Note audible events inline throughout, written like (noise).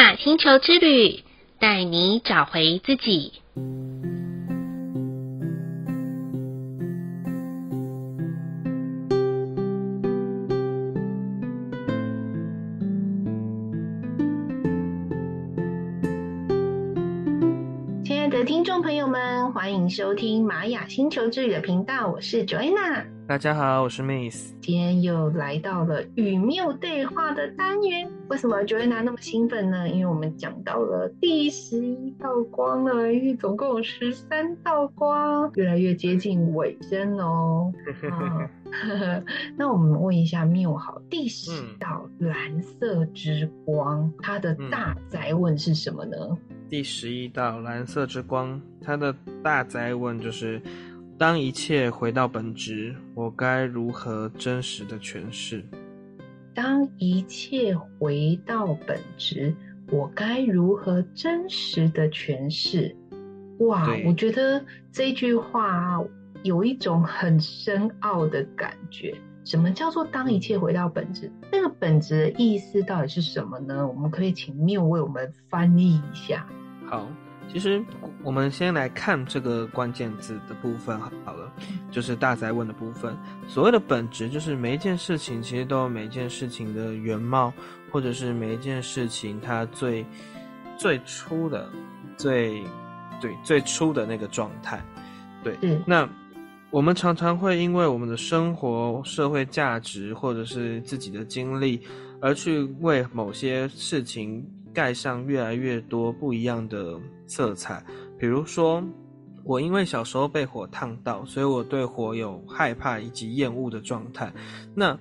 雅星球之旅，带你找回自己。亲爱的听众朋友们，欢迎收听玛雅星球之旅的频道，我是 Joanna。大家好，我是 Miss。今天又来到了与谬对话的单元。为什么 Joanna 那么兴奋呢？因为我们讲到了第十一道光了，因为总共有十三道光，越来越接近尾声哦。(laughs) 啊、那我们问一下谬好，第十道蓝色之光，它的大哉问是什么呢？第十一道蓝色之光，它的大哉问就是：当一切回到本质，我该如何真实的诠释？当一切回到本质，我该如何真实的诠释？哇，我觉得这句话有一种很深奥的感觉。什么叫做当一切回到本质？那个本质的意思到底是什么呢？我们可以请缪为我们翻译一下。好，其实我们先来看这个关键字的部分好了，就是大宅问的部分。所谓的本质，就是每一件事情其实都有每一件事情的原貌，或者是每一件事情它最最初的、最对最初的那个状态。对，嗯，那我们常常会因为我们的生活、社会价值，或者是自己的经历，而去为某些事情。盖上越来越多不一样的色彩，比如说，我因为小时候被火烫到，所以我对火有害怕以及厌恶的状态。那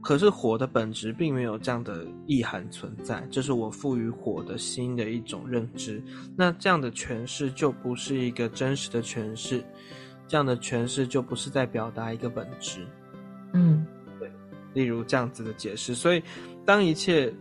可是火的本质并没有这样的意涵存在，这是我赋予火的新的一种认知。那这样的诠释就不是一个真实的诠释，这样的诠释就不是在表达一个本质。嗯，对，例如这样子的解释。所以当一切。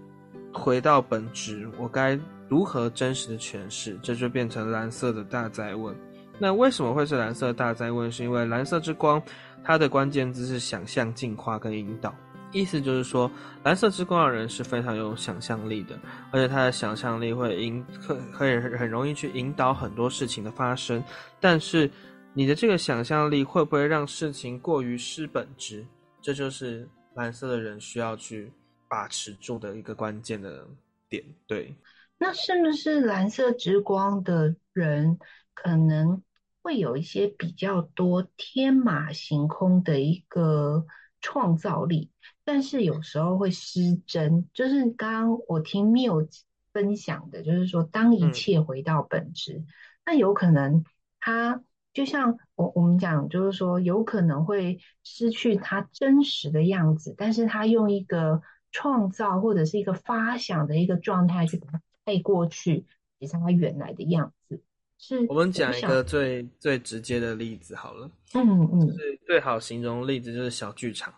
回到本质，我该如何真实的诠释？这就变成蓝色的大哉问。那为什么会是蓝色大哉问？是因为蓝色之光，它的关键字是想象、进化跟引导。意思就是说，蓝色之光的人是非常有想象力的，而且他的想象力会引，可可以很容易去引导很多事情的发生。但是，你的这个想象力会不会让事情过于失本质？这就是蓝色的人需要去。把持住的一个关键的点，对。那是不是蓝色之光的人可能会有一些比较多天马行空的一个创造力，但是有时候会失真。就是刚刚我听 Miu 分享的，就是说当一切回到本质，嗯、那有可能他就像我我们讲，就是说有可能会失去他真实的样子，但是他用一个。创造或者是一个发想的一个状态，去把它带过去，也是它原来的样子。是我们讲一个最最直接的例子好了，嗯嗯，是最好形容的例子就是小剧场。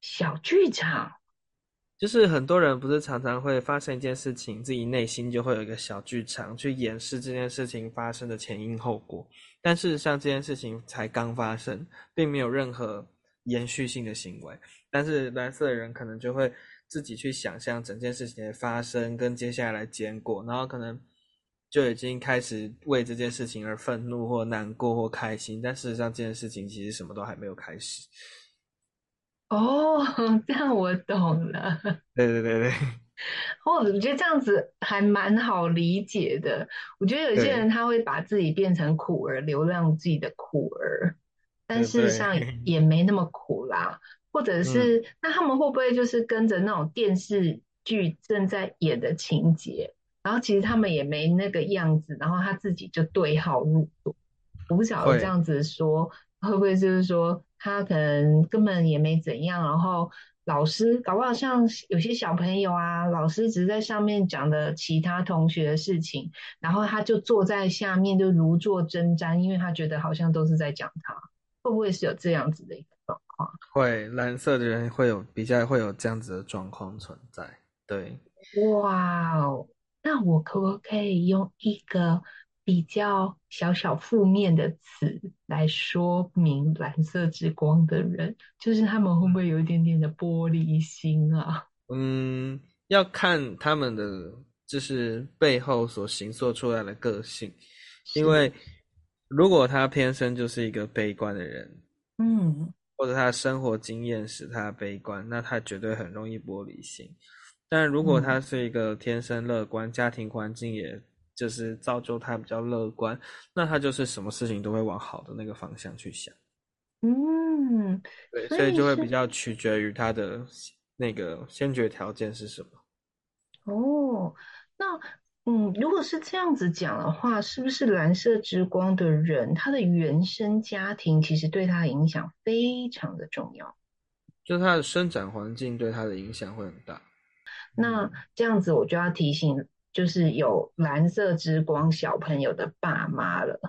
小剧场，就是很多人不是常常会发生一件事情，自己内心就会有一个小剧场去掩饰这件事情发生的前因后果，但事实上这件事情才刚发生，并没有任何延续性的行为。但是蓝色的人可能就会自己去想象整件事情的发生跟接下来的结果，然后可能就已经开始为这件事情而愤怒或难过或开心，但事实上这件事情其实什么都还没有开始。哦，(laughs) 这样我懂了。对对对对。(laughs) 哦，我觉得这样子还蛮好理解的。我觉得有些人他会把自己变成苦儿，流浪自己的苦儿，但事实上 (laughs) 也没那么苦啦。或者是、嗯、那他们会不会就是跟着那种电视剧正在演的情节，然后其实他们也没那个样子，然后他自己就对号入座。我不晓得这样子说会，会不会就是说他可能根本也没怎样，然后老师搞不好像有些小朋友啊，老师只是在上面讲的其他同学的事情，然后他就坐在下面就如坐针毡，因为他觉得好像都是在讲他，会不会是有这样子的一个？会，蓝色的人会有比较会有这样子的状况存在。对，哇哦，那我可不可以用一个比较小小负面的词来说明蓝色之光的人？就是他们会不会有一点点的玻璃心啊？嗯，要看他们的就是背后所形塑出来的个性，因为如果他天生就是一个悲观的人，嗯，或者他的生活经验使他悲观，那他绝对很容易玻璃心。但如果他是一个天生乐观，嗯、家庭环境也就是造就他比较乐观，那他就是什么事情都会往好的那个方向去想。嗯，对，所以就会比较取决于他的那个先决条件是什么。哦，那嗯，如果是这样子讲的话，是不是蓝色之光的人，他的原生家庭其实对他的影响非常的重要？就他的生长环境对他的影响会很大。那这样子我就要提醒，就是有蓝色之光小朋友的爸妈了。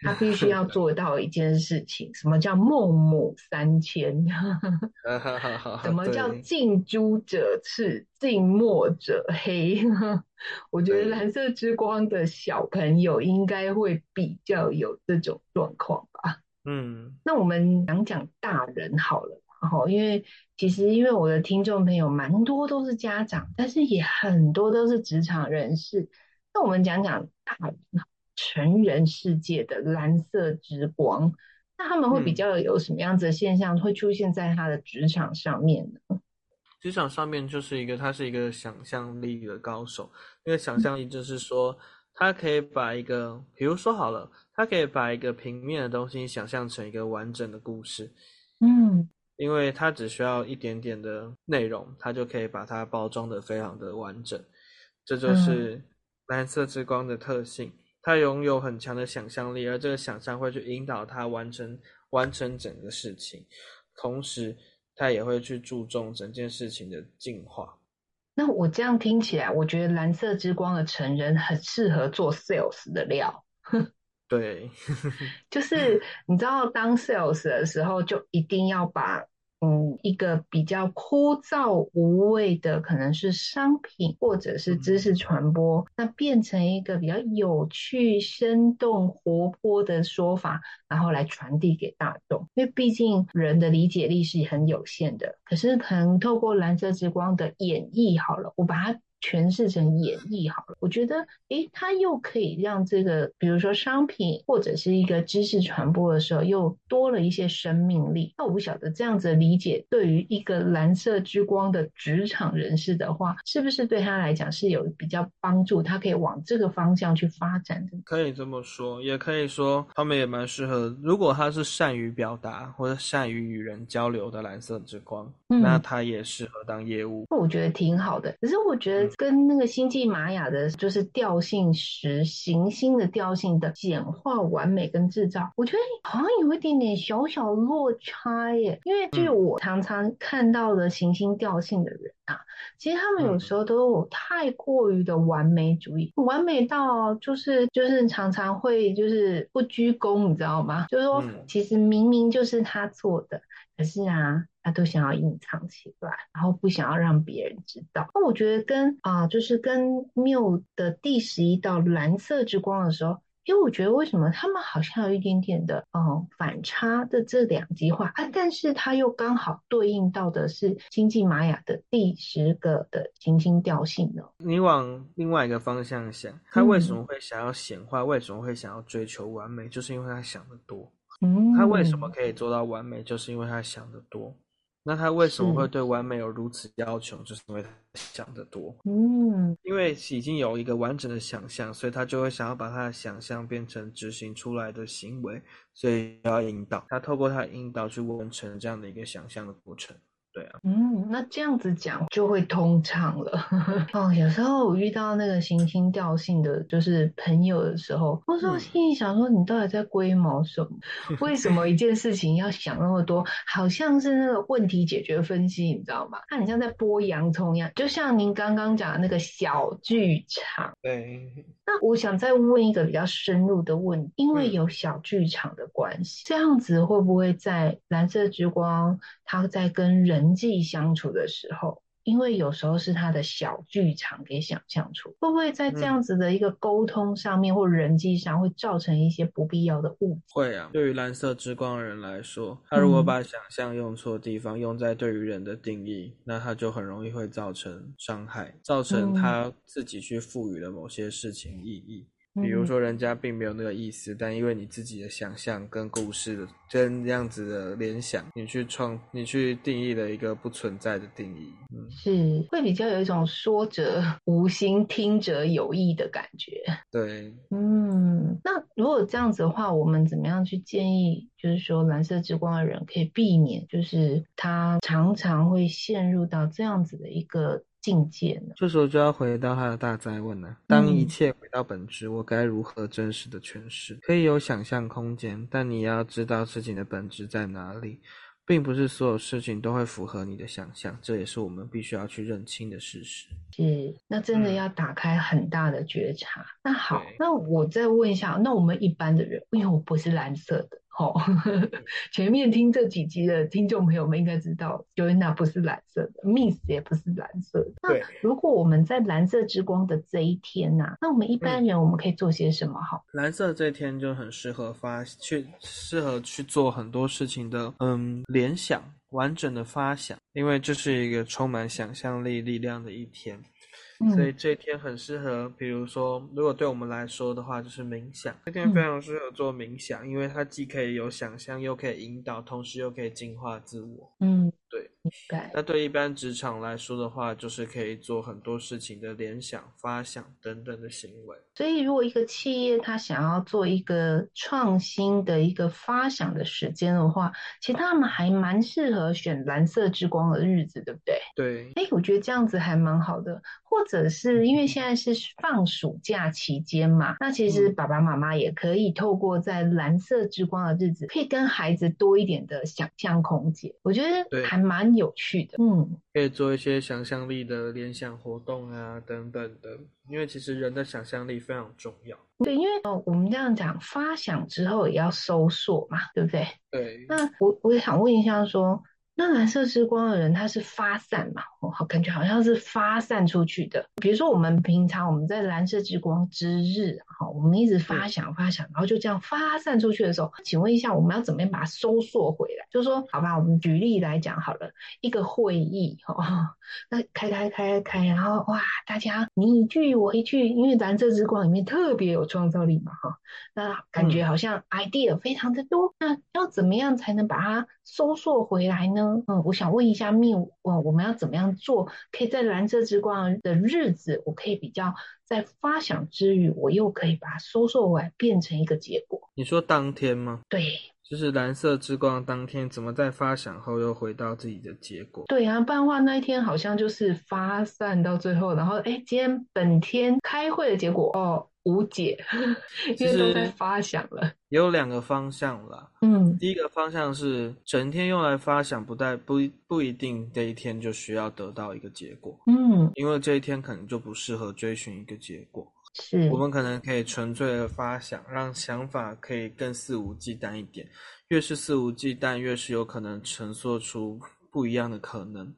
(laughs) 他必须要做到一件事情，什么叫孟母三迁？(laughs) 什么叫近朱者赤，近墨者黑？(laughs) 我觉得蓝色之光的小朋友应该会比较有这种状况吧。嗯，那我们讲讲大人好了，然后因为其实因为我的听众朋友蛮多都是家长，但是也很多都是职场人士。那我们讲讲大人。成人世界的蓝色之光，那他们会比较有什么样子的现象会出现在他的职场上面呢？职场上面就是一个，他是一个想象力的高手。那个想象力就是说，他可以把一个，比如说好了，他可以把一个平面的东西想象成一个完整的故事。嗯，因为他只需要一点点的内容，他就可以把它包装的非常的完整。这就是蓝色之光的特性。他拥有很强的想象力，而这个想象会去引导他完成完成整个事情，同时他也会去注重整件事情的进化。那我这样听起来，我觉得蓝色之光的成人很适合做 sales 的料。对，(laughs) 就是你知道，当 sales 的时候，就一定要把。嗯，一个比较枯燥无味的，可能是商品或者是知识传播，那变成一个比较有趣、生动、活泼的说法，然后来传递给大众。因为毕竟人的理解力是很有限的，可是可能透过蓝色之光的演绎，好了，我把它。诠释成演绎好了，我觉得，诶，它又可以让这个，比如说商品或者是一个知识传播的时候，又多了一些生命力。那我不晓得这样子的理解，对于一个蓝色之光的职场人士的话，是不是对他来讲是有比较帮助？他可以往这个方向去发展的？可以这么说，也可以说他们也蛮适合。如果他是善于表达或者善于与人交流的蓝色之光，嗯，那他也适合当业务。我觉得挺好的。可是我觉得。跟那个星际玛雅的，就是调性时行星的调性的简化、完美跟制造，我觉得好像有一点点小小落差耶。因为据我常常看到的行星调性的人啊，其实他们有时候都有太过于的完美主义，完美到就是就是常常会就是不居功，你知道吗？就是说，其实明明就是他做的，可是啊。他都想要隐藏起来，然后不想要让别人知道。那我觉得跟啊、呃，就是跟缪的第十一道蓝色之光的时候，因为我觉得为什么他们好像有一点点的嗯、呃、反差的这两极化啊，但是它又刚好对应到的是星际玛雅的第十个的行星调性呢。你往另外一个方向想，他为什么会想要显化？嗯、为什么会想要追求完美？就是因为他想得多。嗯，他为什么可以做到完美？就是因为他想得多。那他为什么会对完美有如此要求？就是因为他想得多，嗯，因为已经有一个完整的想象，所以他就会想要把他的想象变成执行出来的行为，所以要引导他，透过他引导去完成这样的一个想象的过程。对啊，嗯，那这样子讲就会通畅了。(laughs) 哦，有时候我遇到那个行星调性的就是朋友的时候，我说心里想说，你到底在龟毛什么？(laughs) 为什么一件事情要想那么多？好像是那个问题解决分析，你知道吗？它很像在剥洋葱一样，就像您刚刚讲的那个小剧场。对。那我想再问一个比较深入的问题，因为有小剧场的关系，这样子会不会在蓝色之光，它在跟人人际相处的时候，因为有时候是他的小剧场给想象出，会不会在这样子的一个沟通上面或人际上会造成一些不必要的误解？会啊，对于蓝色之光的人来说，他如果把想象用错地方，用在对于人的定义，那他就很容易会造成伤害，造成他自己去赋予了某些事情意义。比如说，人家并没有那个意思，但因为你自己的想象跟故事跟这样子的联想，你去创，你去定义了一个不存在的定义，嗯，是会比较有一种说者无心，听者有意的感觉。对，嗯，那如果这样子的话，我们怎么样去建议？就是说，蓝色之光的人可以避免，就是他常常会陷入到这样子的一个。境界呢？这时候就要回到他的大灾问了：当一切回到本质，我该如何真实的诠释？可以有想象空间，但你要知道事情的本质在哪里，并不是所有事情都会符合你的想象，这也是我们必须要去认清的事实。是，那真的要打开很大的觉察。嗯、那好，那我再问一下，那我们一般的人，因为我不是蓝色的。哦，前面听这几集的听众朋友们应该知道，Joanna 不是蓝色的，Miss 也不是蓝色的。对，那如果我们在蓝色之光的这一天呐、啊，那我们一般人我们可以做些什么？好、嗯，蓝色这一天就很适合发去，适合去做很多事情的，嗯，联想，完整的发想，因为这是一个充满想象力力量的一天。所以这一天很适合，比如说，如果对我们来说的话，就是冥想。这天非常适合做冥想，因为它既可以有想象，又可以引导，同时又可以净化自我。嗯。对，那对一般职场来说的话，就是可以做很多事情的联想、发想等等的行为。所以，如果一个企业它想要做一个创新的一个发想的时间的话，其实他们还蛮适合选蓝色之光的日子，对不对？对。哎，我觉得这样子还蛮好的。或者是因为现在是放暑假期间嘛，那其实爸爸妈妈也可以透过在蓝色之光的日子，可以跟孩子多一点的想象空间。我觉得还蛮有趣的，嗯，可以做一些想象力的联想活动啊，等等的。因为其实人的想象力非常重要。对，因为我们这样讲，发想之后也要搜索嘛，对不对？对。那我我也想问一下说。那蓝色之光的人，他是发散嘛？我好感觉好像是发散出去的。比如说，我们平常我们在蓝色之光之日，哈，我们一直发想发想，然后就这样发散出去的时候，请问一下，我们要怎么样把它收缩回来？就是说，好吧，我们举例来讲好了，一个会议，哈，那开开开开，然后哇，大家你一句我一句，因为蓝色之光里面特别有创造力嘛，哈，那感觉好像 idea 非常的多，那要怎么样才能把它收缩回来呢？嗯，我想问一下命，我我们要怎么样做，可以在蓝色之光的日子，我可以比较在发想之余，我又可以把它收缩回来，变成一个结果。你说当天吗？对，就是蓝色之光当天，怎么在发想后又回到自己的结果？对啊，不然的话那一天好像就是发散到最后，然后哎，今天本天开会的结果哦。无解，(laughs) 因为都在发想了。有两个方向啦，嗯，第一个方向是整天用来发想，不带不不一定这一天就需要得到一个结果，嗯，因为这一天可能就不适合追寻一个结果。是，我们可能可以纯粹的发想，让想法可以更肆无忌惮一点。越是肆无忌惮，越是有可能呈现出不一样的可能。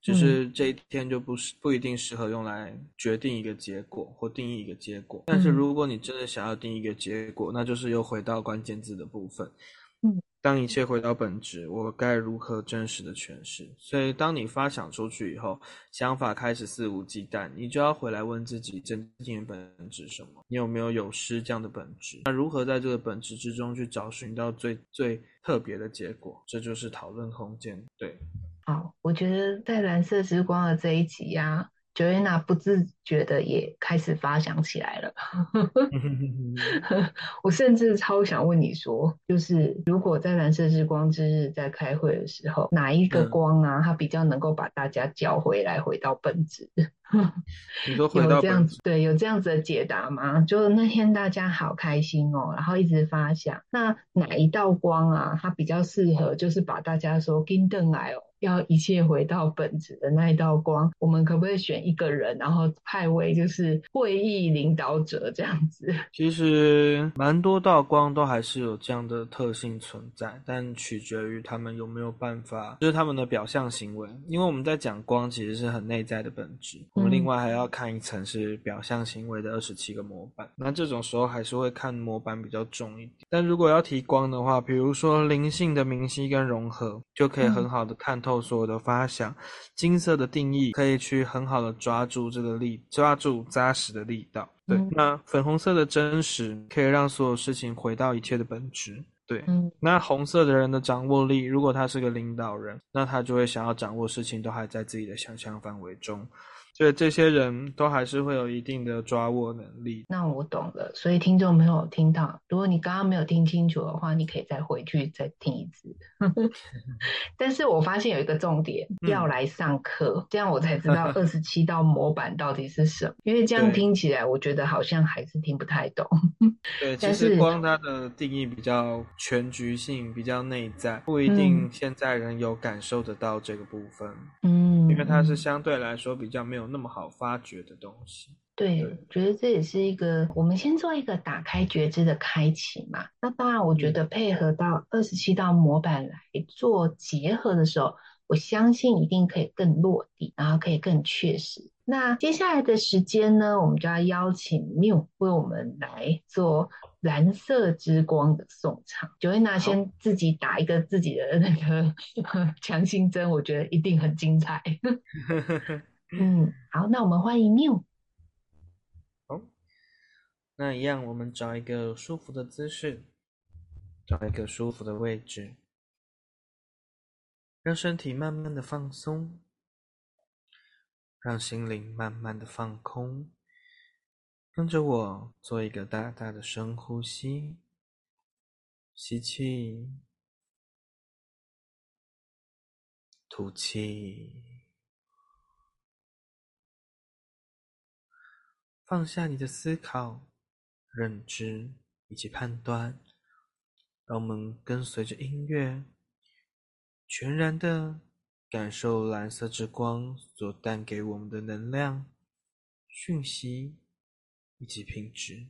就是这一天就不是不一定适合用来决定一个结果或定义一个结果，但是如果你真的想要定义一个结果，那就是又回到关键字的部分。嗯，当一切回到本质，我该如何真实的诠释？所以当你发想出去以后，想法开始肆无忌惮，你就要回来问自己真正的本质什么？你有没有有失这样的本质？那如何在这个本质之中去找寻到最最特别的结果？这就是讨论空间。对。好，我觉得在蓝色之光的这一集呀、，Joanna 不自觉的也开始发想起来了。(laughs) 我甚至超想问你说，就是如果在蓝色之光之日在开会的时候，哪一个光啊，它比较能够把大家叫回来，回到本质？有这样子，对，有这样子的解答吗？就那天大家好开心哦，然后一直发想，那哪一道光啊，它比较适合，就是把大家说跟邓来哦。要一切回到本质的那一道光，我们可不可以选一个人，然后派为就是会议领导者这样子？(laughs) 其实蛮多道光都还是有这样的特性存在，但取决于他们有没有办法，就是他们的表象行为。因为我们在讲光，其实是很内在的本质。我们另外还要看一层是表象行为的二十七个模板。那这种时候还是会看模板比较重一点。但如果要提光的话，比如说灵性的明晰跟融合，就可以很好的看透所有的发想。金色的定义可以去很好的抓住这个力，抓住扎实的力道。对，那粉红色的真实可以让所有事情回到一切的本质。对，那红色的人的掌握力，如果他是个领导人，那他就会想要掌握事情都还在自己的想象范围中。所以这些人都还是会有一定的抓握能力。那我懂了。所以听众没有听到，如果你刚刚没有听清楚的话，你可以再回去再听一次。(laughs) 但是我发现有一个重点，要来上课，嗯、这样我才知道 (laughs) 二十七道模板到底是什么。因为这样听起来，我觉得好像还是听不太懂。对，其实光它的定义比较全局性，比较内在，不一定现在人有感受得到这个部分。嗯，因为它是相对来说比较没有。那么好发掘的东西，对，对，觉得这也是一个，我们先做一个打开觉知的开启嘛。那当然，我觉得配合到二十七道模板来做结合的时候，我相信一定可以更落地，然后可以更确实。那接下来的时间呢，我们就要邀请 Miu 为我们来做蓝色之光的送唱。Joanna 先自己打一个自己的那个 (laughs) 强心针，我觉得一定很精彩。(laughs) 嗯，好，那我们欢迎 Miu。好，那一样，我们找一个舒服的姿势，找一个舒服的位置，让身体慢慢的放松，让心灵慢慢的放空。跟着我做一个大大的深呼吸，吸气，吐气。放下你的思考、认知以及判断，让我们跟随着音乐，全然的感受蓝色之光所带给我们的能量、讯息以及品质。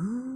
Ooh.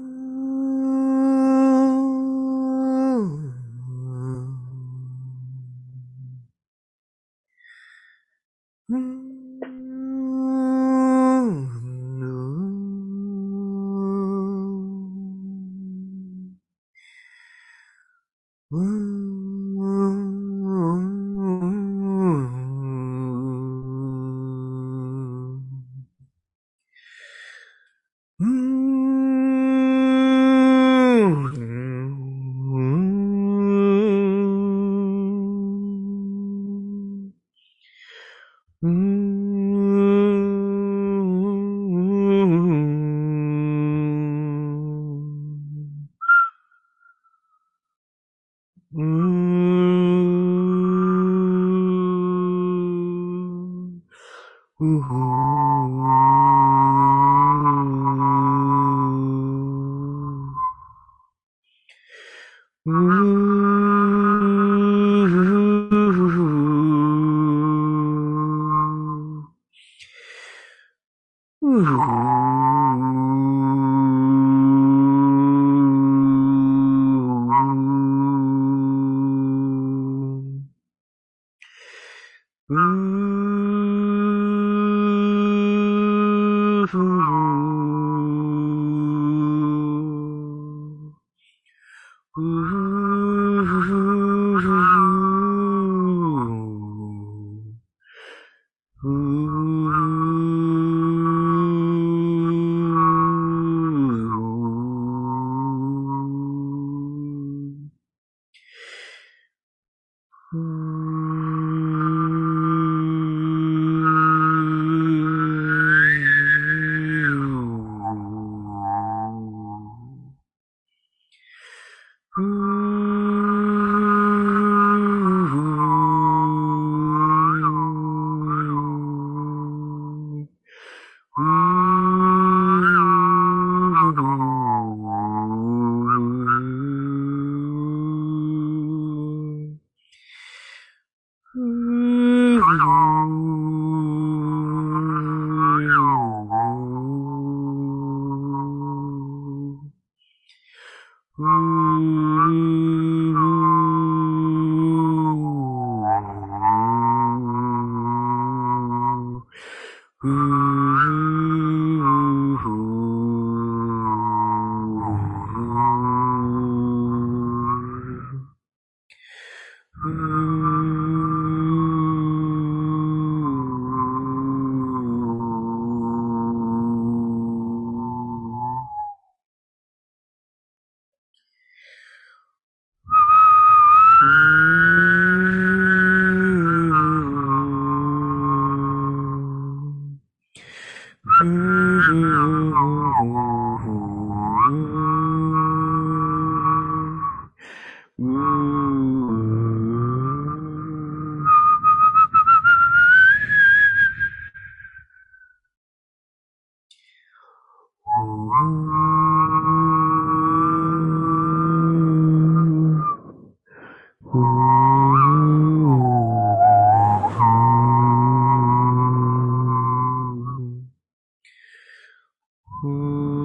Ooh.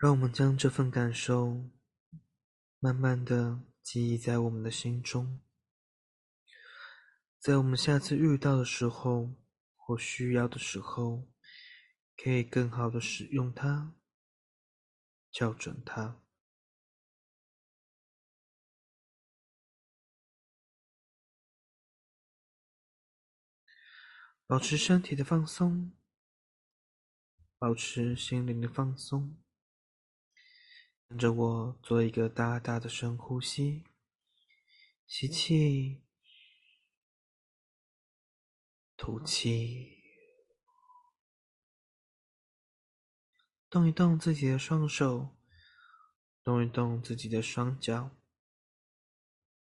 让我们将这份感受慢慢的记忆在我们的心中，在我们下次遇到的时候或需要的时候，可以更好的使用它，校准它。保持身体的放松，保持心灵的放松。跟着我做一个大大的深呼吸，吸气，吐气，动一动自己的双手，动一动自己的双脚。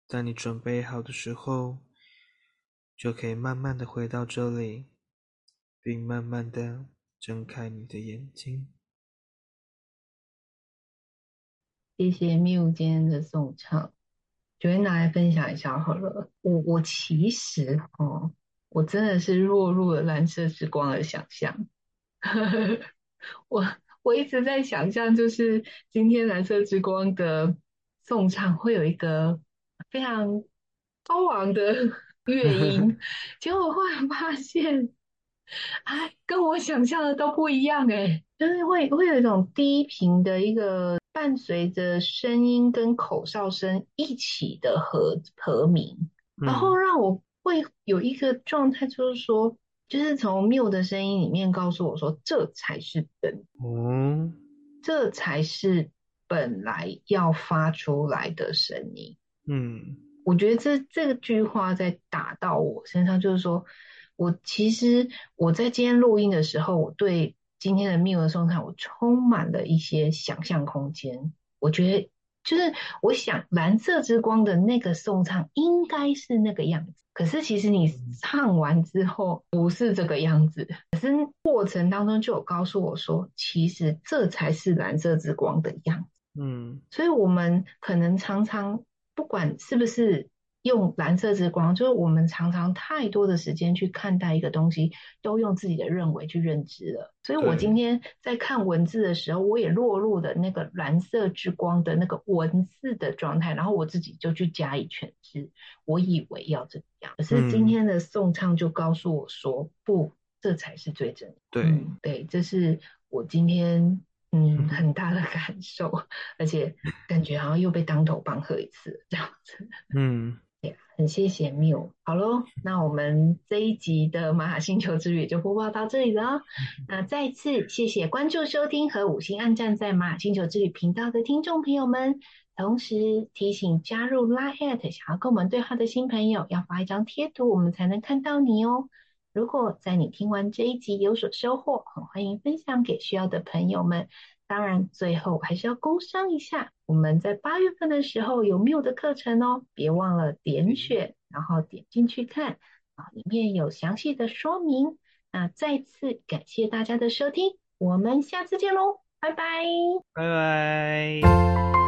在你准备好的时候，就可以慢慢的回到这里，并慢慢的睁开你的眼睛。谢谢 Miu 今天的颂唱，就会拿来分享一下好了。我我其实哦，我真的是落入了蓝色之光的想象。我我一直在想象，就是今天蓝色之光的颂唱会有一个非常高昂的 (laughs) 乐音，结果我忽然发现，哎，跟我想象的都不一样哎，就是会会有一种低频的一个。伴随着声音跟口哨声一起的和和鸣，然后让我会有一个状态，就是说，就是从 Miu 的声音里面告诉我说，这才是本，嗯，这才是本来要发出来的声音。嗯，我觉得这这个句话在打到我身上，就是说我其实我在今天录音的时候，我对。今天的 Miu 的诵唱，我充满了一些想象空间。我觉得，就是我想蓝色之光的那个送唱应该是那个样子，可是其实你唱完之后不是这个样子。可是过程当中就有告诉我说，其实这才是蓝色之光的样子。嗯，所以我们可能常常不管是不是用蓝色之光，就是我们常常太多的时间去看待一个东西，都用自己的认为去认知了。所以我今天在看文字的时候，我也落入了那个蓝色之光的那个文字的状态，然后我自己就去加以诠释。我以为要这样，可是今天的颂唱就告诉我说，不，这才是最真的。对、嗯，对，这是我今天嗯 (laughs) 很大的感受，而且感觉好像又被当头棒喝一次这样子。嗯。很谢谢缪，好喽，那我们这一集的玛雅星球之旅就播报到这里了。那再次谢谢关注、收听和五星按赞在玛雅星球之旅频道的听众朋友们，同时提醒加入 Line@ 想要跟我们对话的新朋友，要发一张贴图，我们才能看到你哦。如果在你听完这一集有所收获，很欢迎分享给需要的朋友们。当然，最后还是要工商一下，我们在八月份的时候有 Miu 的课程哦，别忘了点选，然后点进去看啊，里面有详细的说明。那再次感谢大家的收听，我们下次见喽，拜拜，拜拜。